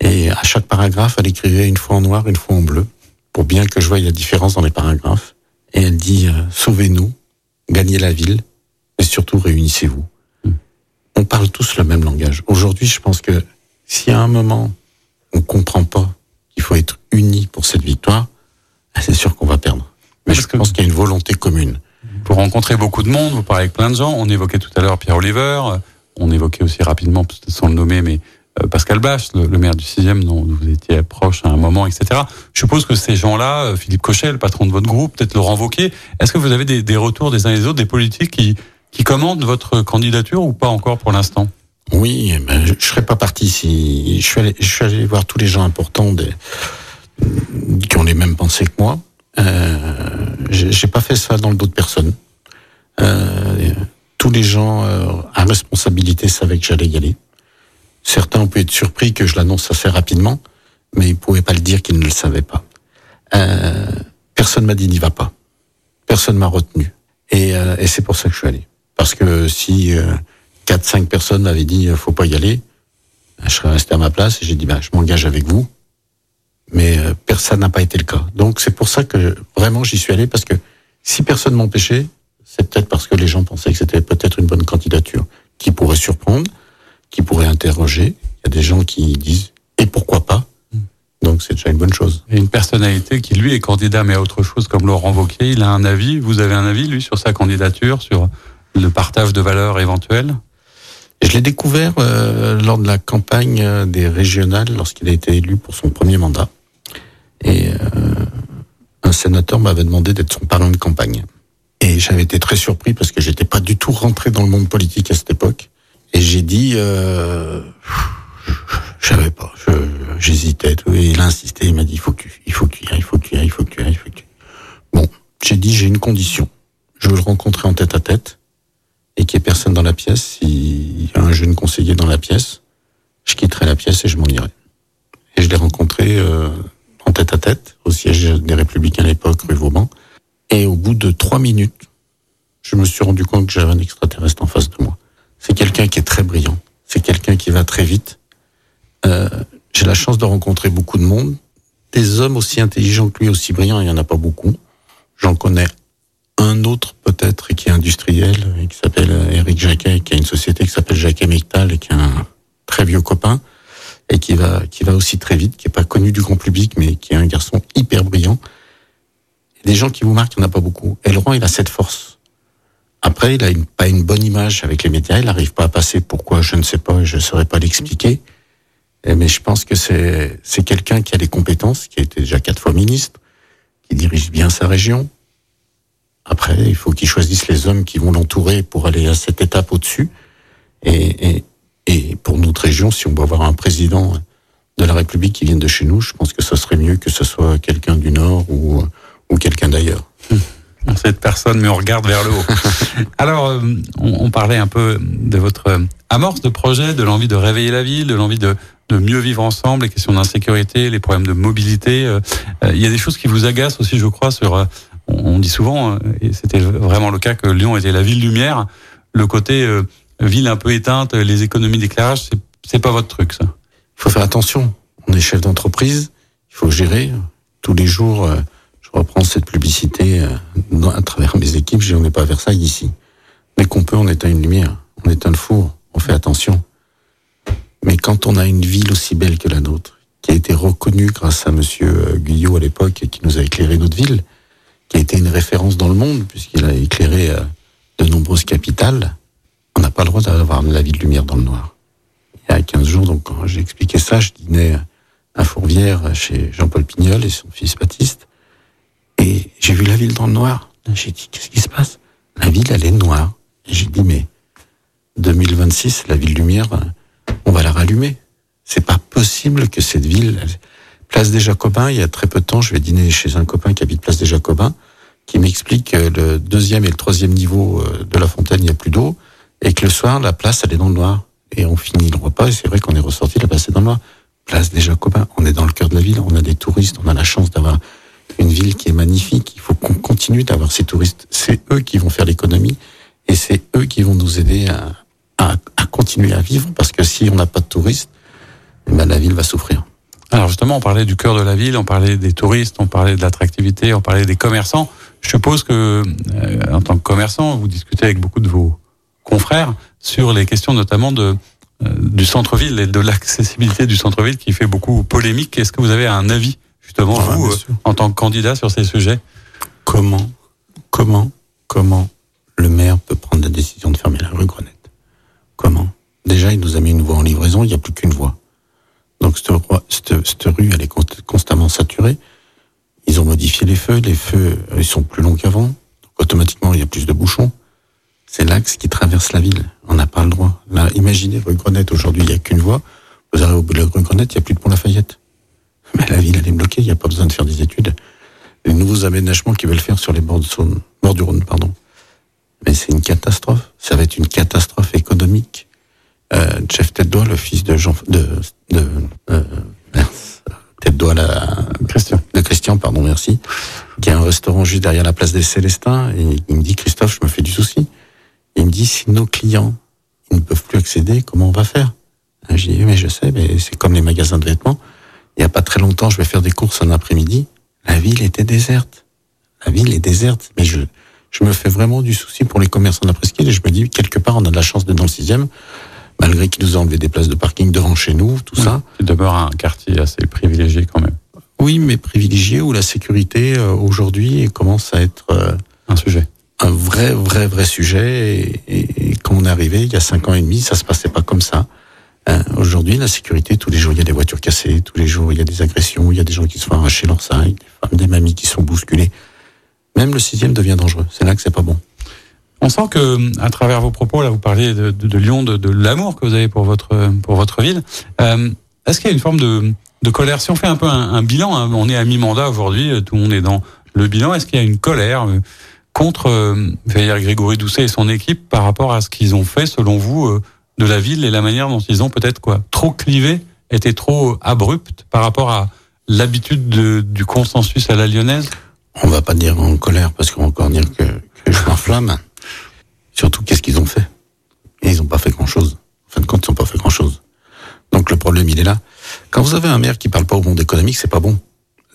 Et à chaque paragraphe, elle écrivait une fois en noir, une fois en bleu, pour bien que je voie la différence dans les paragraphes. Et elle dit, euh, sauvez-nous, gagnez la ville, et surtout réunissez-vous. Hmm. On parle tous le même langage. Aujourd'hui, je pense que si à un moment, on comprend pas qu'il faut être unis pour cette victoire, c'est sûr qu'on va perdre. Mais je pense qu'il y a une volonté commune. Vous rencontrez beaucoup de monde, vous parlez avec plein de gens. On évoquait tout à l'heure Pierre Oliver, on évoquait aussi rapidement, sans le nommer, mais euh, Pascal Bach, le, maire du 6e, dont vous étiez proche à un moment, etc. Je suppose que ces gens-là, euh, Philippe Cochet, le patron de votre groupe, peut-être Laurent Wauquiez, est-ce que vous avez des, retours des uns et des autres, des politiques qui, qui commandent votre candidature ou pas encore pour l'instant? Oui, ben, je ne serais pas parti si... Je suis, allé, voir tous les gens importants qui ont les mêmes pensées que moi. Euh, j'ai pas fait ça dans le dos de personne. Euh, tous les gens euh, à responsabilité savaient que j'allais y aller. Certains ont pu être surpris que je l'annonce assez rapidement, mais ils pouvaient pas le dire qu'ils ne le savaient pas. Euh, personne m'a dit n'y va pas. Personne m'a retenu. Et, euh, et c'est pour ça que je suis allé. Parce que si euh, quatre, cinq personnes m'avaient dit faut pas y aller, je serais resté à ma place et j'ai dit bah, je m'engage avec vous mais euh, personne n'a pas été le cas. Donc c'est pour ça que vraiment j'y suis allé parce que si personne m'empêchait, c'est peut-être parce que les gens pensaient que c'était peut-être une bonne candidature qui pourrait surprendre, qui pourrait interroger. Il y a des gens qui disent et pourquoi pas? Donc c'est déjà une bonne chose. Et une personnalité qui lui est candidat mais à autre chose comme Laurent Wauquiez, il a un avis? Vous avez un avis lui sur sa candidature, sur le partage de valeurs éventuel Je l'ai découvert euh, lors de la campagne euh, des régionales, lorsqu'il a été élu pour son premier mandat. Et euh, un sénateur m'avait demandé d'être son parrain de campagne. Et j'avais été très surpris parce que j'étais pas du tout rentré dans le monde politique à cette époque. Et j'ai dit, euh, je savais pas, j'hésitais. Il a insisté, il m'a dit, il faut que tu, il faut que tu il faut que il faut que tu il Bon, j'ai dit, j'ai une condition. Je veux le rencontrer en tête à tête et qu'il n'y ait personne dans la pièce. S'il y a un jeune conseiller dans la pièce, je quitterai la pièce et je m'en irai. Et je l'ai rencontré euh, en tête à tête au siège des Républicains à l'époque, rue Vauban. Et au bout de trois minutes, je me suis rendu compte que j'avais un extraterrestre en face de moi. C'est quelqu'un qui est très brillant. C'est quelqu'un qui va très vite. Euh, J'ai la chance de rencontrer beaucoup de monde. Des hommes aussi intelligents que lui, aussi brillants, il n'y en a pas beaucoup. J'en connais un autre peut-être qui est industriel, qui s'appelle Eric Jacquet, qui a une société qui s'appelle Jacquet Mectal et qui est un très vieux copain et qui va qui va aussi très vite, qui est pas connu du grand public, mais qui est un garçon hyper brillant. des gens qui vous marquent, il n'y en a pas beaucoup. Elrond, il a cette force. Après, il a pas une bonne image avec les médias, il n'arrive pas à passer. Pourquoi Je ne sais pas, je ne saurais pas l'expliquer. Mais je pense que c'est c'est quelqu'un qui a les compétences, qui a été déjà quatre fois ministre, qui dirige bien sa région, après, il faut qu'ils choisissent les hommes qui vont l'entourer pour aller à cette étape au-dessus. Et, et, et, pour notre région, si on doit avoir un président de la République qui vienne de chez nous, je pense que ce serait mieux que ce soit quelqu'un du Nord ou, ou quelqu'un d'ailleurs. Cette personne, mais on regarde vers le haut. Alors, euh, on, on, parlait un peu de votre amorce de projet, de l'envie de réveiller la ville, de l'envie de, de mieux vivre ensemble, les questions d'insécurité, les problèmes de mobilité. Euh, euh, il y a des choses qui vous agacent aussi, je crois, sur on dit souvent, et c'était vraiment le cas, que Lyon était la ville lumière. Le côté ville un peu éteinte, les économies d'éclairage, c'est pas votre truc, ça? Il faut faire attention. On est chef d'entreprise, il faut gérer. Tous les jours, euh, reprends cette publicité à travers mes équipes, je dis on n'est pas à Versailles ici. Dès qu'on peut, on éteint une lumière, on éteint le four, on fait attention. Mais quand on a une ville aussi belle que la nôtre, qui a été reconnue grâce à Monsieur Guyot à l'époque, qui nous a éclairé notre ville, qui a été une référence dans le monde, puisqu'il a éclairé euh, de nombreuses capitales, on n'a pas le droit d'avoir la vie de lumière dans le noir. Il y a 15 jours, donc, quand j'ai expliqué ça, je dînais à Fourvière chez Jean-Paul Pignol et son fils Baptiste, et j'ai vu la ville dans le noir. J'ai dit, qu'est-ce qui se passe? La ville, elle est noire. J'ai dit, mais 2026, la ville lumière, on va la rallumer. C'est pas possible que cette ville, Place des Jacobins, il y a très peu de temps, je vais dîner chez un copain qui habite Place des Jacobins, qui m'explique que le deuxième et le troisième niveau euh, de la fontaine, il n'y a plus d'eau, et que le soir, la place, elle est dans le noir. Et on finit le repas, et c'est vrai qu'on est ressorti, la place est dans le noir. Place des Jacobins, on est dans le cœur de la ville, on a des touristes, on a la chance d'avoir une ville qui est magnifique. Il faut qu'on continue d'avoir ces touristes. C'est eux qui vont faire l'économie, et c'est eux qui vont nous aider à, continuer à vivre, parce que si on n'a pas de touristes, eh ben la ville va souffrir. Alors justement, on parlait du cœur de la ville, on parlait des touristes, on parlait de l'attractivité, on parlait des commerçants. Je suppose que, euh, en tant que commerçant, vous discutez avec beaucoup de vos confrères sur les questions notamment de euh, du centre-ville et de l'accessibilité du centre-ville qui fait beaucoup polémique. Est-ce que vous avez un avis justement Ah, vous, euh, en tant que candidat sur ces sujets Comment, comment, comment le maire peut prendre la décision de fermer la rue Grenette? Comment? Déjà, il nous a mis une voie en livraison, il n'y a plus qu'une voie. Donc cette, roi- cette, cette rue, elle est const- constamment saturée. Ils ont modifié les feux, les feux, euh, ils sont plus longs qu'avant. Donc automatiquement, il y a plus de bouchons. C'est l'axe qui traverse la ville. On n'a pas le droit. Là, imaginez rue Grenette, aujourd'hui, il n'y a qu'une voie. Vous arrivez au bout de la rue Grenette, il n'y a plus de pont Lafayette. Mais la ville, elle est bloquée, il n'y a pas besoin de faire des études. Les nouveaux aménagements qu'ils veulent faire sur les bords, de Saône, bords du Rhône, pardon. Mais c'est une catastrophe. Ça va être une catastrophe économique. Euh, Jeff Teddois, le fils de Jean, de, de, euh, Teddois, la, Christian. de Christian, pardon, merci, qui a un restaurant juste derrière la place des Célestins, et il me dit, Christophe, je me fais du souci. Il me dit, si nos clients, ils ne peuvent plus accéder, comment on va faire? J'ai dit, mais je sais, mais c'est comme les magasins de vêtements. Il n'y a pas très longtemps, je vais faire des courses un après-midi. La ville était déserte. La ville est déserte. Mais je, je me fais vraiment du souci pour les commerçants de la presqu'île et je me dis, quelque part, on a de la chance d'être dans le sixième, malgré qu'ils nous ont enlevé des places de parking devant chez nous, tout ça. Qui demeure un quartier assez privilégié quand même. Oui, mais privilégié où la sécurité, euh, aujourd'hui, commence à être, euh, Un sujet. un vrai, vrai, vrai sujet. Et, quand on est arrivé, il y a cinq ans et demi, ça se passait pas comme ça. Euh, aujourd'hui, la sécurité, tous les jours, il y a des voitures cassées, tous les jours, il y a des agressions, il y a des gens qui se font arracher leur sein, des femmes, des mamies qui sont bousculées. Même le sixième devient dangereux. C'est là que c'est pas bon. On sent que, à travers vos propos, là, vous parliez de, Lyon, de, l'amour que vous avez pour votre pour votre ville. Euh, Est-ce qu'il y a une forme de, de colère? Si on fait un peu un, un bilan, hein, on est à mi-mandat aujourd'hui, tout le monde est dans le bilan. Est-ce qu'il y a une colère euh, contre euh, Grégory Doucet et son équipe par rapport à ce qu'ils ont fait, selon vous, euh, de la ville et la manière dont ils ont peut-être quoi trop clivé, été trop abrupt par rapport à l'habitude du consensus à la lyonnaise On va pas dire en colère parce qu'on va encore dire que, que je m'enflamme. Surtout, qu'est-ce qu'ils ont fait? Et ils n'ont pas fait grand-chose. En fin de compte, ils n'ont pas fait grand-chose. Donc le problème, il est là. Quand vous avez un maire qui parle pas au monde économique, c'est pas bon.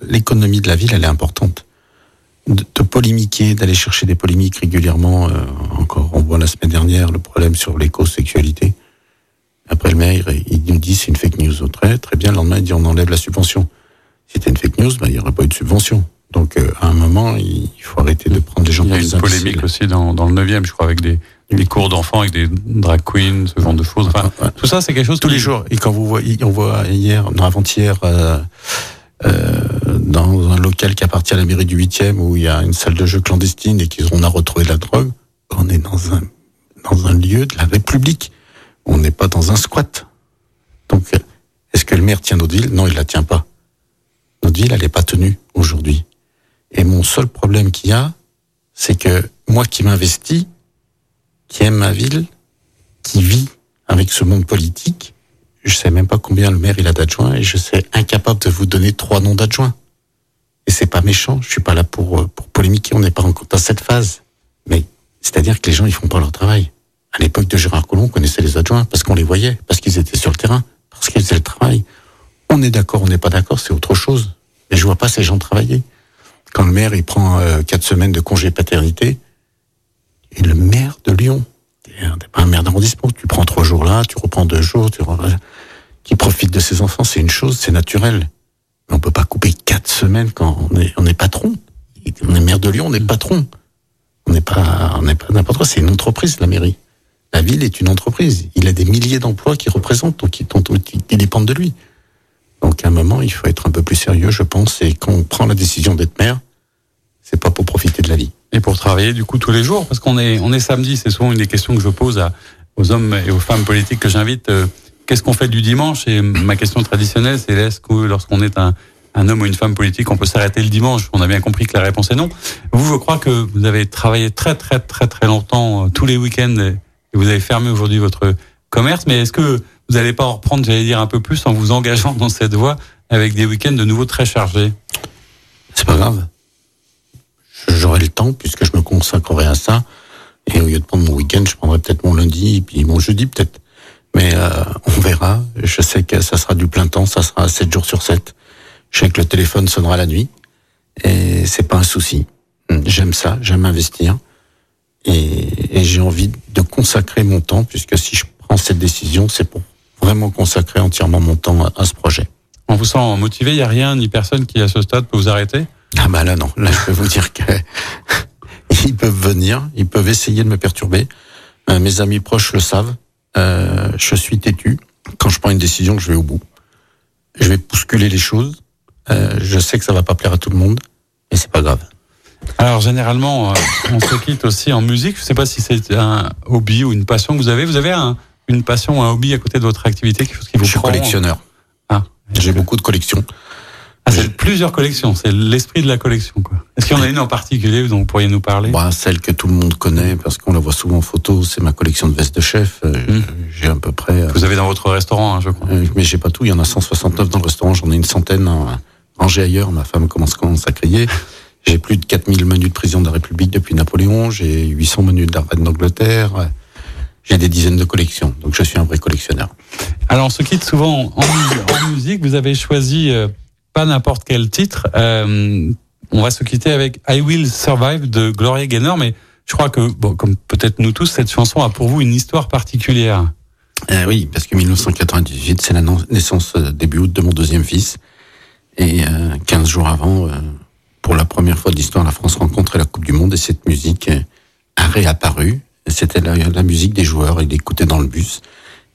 L'économie de la ville, elle est importante. De, polémiquer, d'aller chercher des polémiques régulièrement. Euh, encore, on voit la semaine dernière le problème sur l'éco-sexualité. Après le maire, il nous dit c'est une fake news. Très, très bien. Le lendemain, il dit on enlève la subvention. Si c'était une fake news, ben, il n'y aurait pas eu de subvention. Donc, euh, à un moment, il faut arrêter de prendre des gens Il y a une polémique aussi dans, dans le 9e, je crois, avec des, des cours d'enfants, avec des drag queens, ce genre de choses. Enfin, tout ça, c'est quelque chose tous les jours. Et quand vous voyez, on voit hier, non, avant-hier, euh, euh, dans un local qui appartient à la mairie du 8e, où il y a une salle de jeu clandestine et qu'on a retrouvé de la drogue, on est dans un dans un lieu de la République. On n'est pas dans un squat. Donc, est-ce que le maire tient notre ville Non, il la tient pas. Notre ville, elle n'est pas tenue aujourd'hui. Et mon seul problème qu'il y a, c'est que moi qui m'investis, qui aime ma ville, qui vit avec ce monde politique, je sais même pas combien le maire il a d'adjoints et je suis incapable de vous donner trois noms d'adjoints. Et c'est pas méchant, je suis pas là pour, pour polémiquer, on n'est pas encore dans cette phase. Mais c'est-à-dire que les gens ils font pas leur travail. À l'époque de Gérard Collomb, on connaissait les adjoints parce qu'on les voyait, parce qu'ils étaient sur le terrain, parce qu'ils faisaient le travail. On est d'accord, on n'est pas d'accord, c'est autre chose. Mais je vois pas ces gens travailler quand le maire il prend euh, quatre semaines de congé paternité, et le maire de Lyon, t'es pas un maire d'arrondissement, tu prends trois jours là, tu reprends deux jours, tu qui profite de ses enfants, c'est une chose, c'est naturel. Mais on peut pas couper quatre semaines quand on est, on est patron. On est maire de Lyon, on est patron. On n'est pas, on n'est pas n'importe quoi. C'est une entreprise, la mairie. La ville est une entreprise. Il a des milliers d'emplois qui représentent, donc qui dépendent de lui. Donc à un moment, il faut être un peu plus sérieux, je pense, et quand on prend la décision d'être maire, c'est pas pour profiter de la vie. Et pour travailler du coup tous les jours, parce qu'on est on est samedi, c'est souvent une des questions que je pose à, aux hommes et aux femmes politiques que j'invite. Euh, qu'est-ce qu'on fait du dimanche? Et ma question traditionnelle, c'est est-ce que lorsqu'on est un, un homme ou une femme politique, on peut s'arrêter le dimanche On a bien compris que la réponse est non. Vous, je crois que vous avez travaillé très très très très longtemps, euh, tous les week-ends, et vous avez fermé aujourd'hui votre commerce. Mais est-ce que vous n'allez pas en reprendre, j'allais dire, un peu plus en vous engageant dans cette voie avec des week-ends de nouveau très chargés? C'est pas grave. J'aurai le temps puisque je me consacrerai à ça. Et au lieu de prendre mon week-end, je prendrai peut-être mon lundi et puis mon jeudi peut-être. Mais euh, on verra. Je sais que ça sera du plein temps, ça sera 7 jours sur 7. Je sais que le téléphone sonnera la nuit. Et c'est pas un souci. J'aime ça, j'aime investir. Et, et j'ai envie de consacrer mon temps, puisque si je prends cette décision, c'est pour vraiment consacrer entièrement mon temps à, ce projet. On vous sent motivé, il n'y a rien ni personne qui à ce stade peut vous arrêter? Ah bah là non, là je peux vous dire que ils peuvent venir, ils peuvent essayer de me perturber. Euh, mes amis proches le savent. Euh, je suis têtu. Quand je prends une décision, je vais au bout. Je vais bousculer les choses. Euh, je sais que ça va pas plaire à tout le monde, mais c'est pas grave. Alors généralement, euh, on se quitte aussi en musique. Je sais pas si c'est un hobby ou une passion que vous avez. Vous avez un, une passion ou un hobby à côté de votre activité, quelque chose qui vous Je suis collectionneur. Ah, j'ai beaucoup de collections. Ah, c'est plusieurs collections, c'est l'esprit de la collection. quoi. Est-ce qu'il y en a une en particulier dont vous pourriez nous parler? Bah, Celle que tout le monde connaît, parce qu'on la voit souvent en photo, c'est ma collection de vestes de chef. Euh, hmm. J'ai à peu près... Vous avez dans votre restaurant, hein, je crois. Euh, mais j'ai pas tout, il y en a 169 dans le restaurant, j'en ai une centaine rangées ailleurs, ma femme commence, commence à crier. J'ai plus de 4000 menus de président de la République depuis Napoléon, j'ai 800 menus reine d'Angleterre, j'ai des dizaines de collections, donc je suis un vrai collectionneur. Alors on se quitte souvent en, musique, vous avez choisi euh, pas n'importe quel titre, euh, on va se quitter avec I Will Survive de Gloria Gaynor, mais je crois que, bon, comme peut-être nous tous, cette chanson a pour vous une histoire particulière. Euh, oui, parce que 1998, c'est la naissance euh, début août de mon deuxième fils. Et euh, 15 jours avant, pour la première fois de l'histoire, la France rencontrait la Coupe du Monde et cette musique réapparu. C'était la, la, musique des joueurs. Il écoutait dans le bus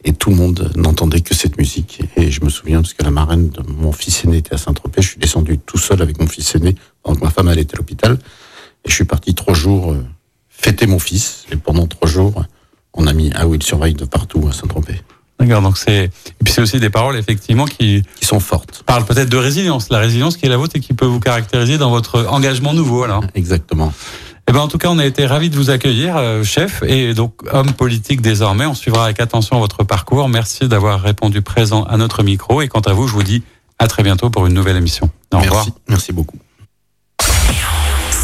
et tout le monde n'entendait que cette musique. Et je me souviens parce que la marraine de mon fils aîné était à Saint-Tropez. Je suis descendu tout seul avec mon fils aîné pendant que ma femme allait à l'hôpital. Et je suis parti trois jours euh, fêter mon fils. Et pendant trois jours, on a mis Ah oui, il surveille de partout à Saint-Tropez. D'accord, donc c'est et puis c'est aussi des paroles effectivement qui qui sont fortes. Parlent peut-être de résilience, la résilience qui est la vôtre et qui peut vous caractériser dans votre engagement nouveau alors. Exactement. Eh ben en tout cas, on a été ravis de vous accueillir, euh, chef, et donc homme politique désormais. On suivra avec attention votre parcours. Merci d'avoir répondu présent à notre micro. Et quant à vous, je vous dis à très bientôt pour une nouvelle émission. Au Merci. revoir. Merci beaucoup.